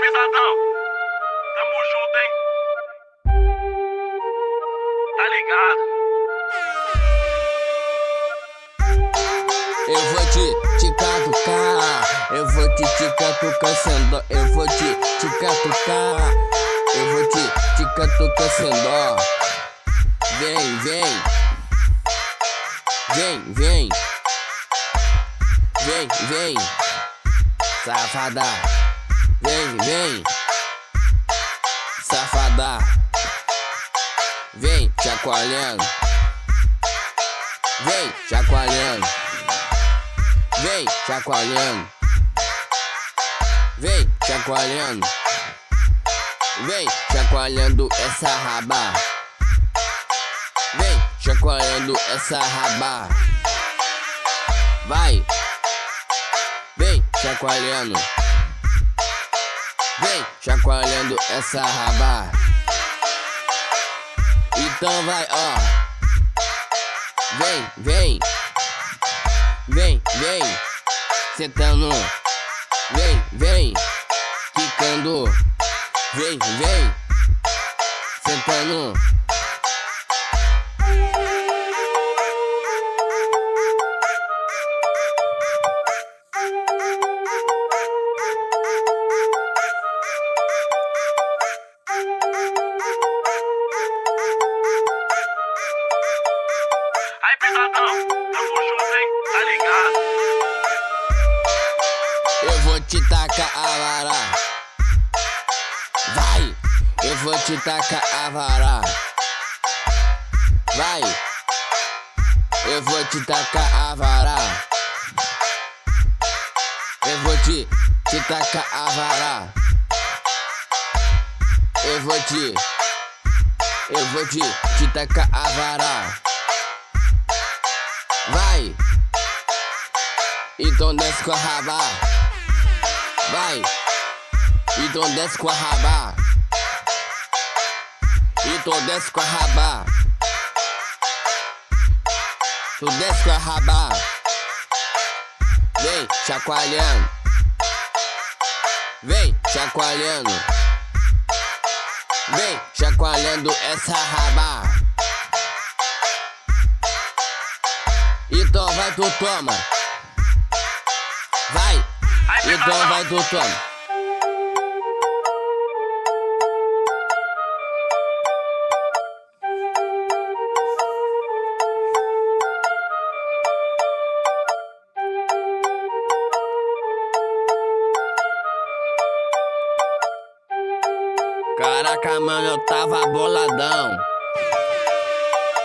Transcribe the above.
Pesadão. Tamo junto, hein? Tá ligado? Eu vou te, te catucar, eu vou te te catucar sem dó, eu vou te te catucar, eu vou te te catucar sem dó. Vem, vem, vem, vem, vem, vem, safada, vem, vem, safada, vem chacoalhando, vem chacoalhando. Vem chacoalhando. Vem chacoalhando. Vem chacoalhando essa raba. Vem chacoalhando essa raba. Vai. Vem chacoalhando. Vem chacoalhando essa raba. Então vai, ó. Vem, vem. Vem, vem, sentando. Vem, vem, quicando. Vem, vem, sentando. Eu vou te tacar a vara. Vai, eu vou te tacar a vara. Vai, eu vou te tacar a vara. Eu vou te, te tacar a vara. Eu vou te, eu vou te, tacar a. então desce com a raba. Vai, então desce com a raba. Então desce com a raba. Tu desce com a raba. Vem chacoalhando. Vem chacoalhando. Vem chacoalhando essa raba. Então vai tu toma. Então vai tu toma. Caraca, mano, eu tava boladão.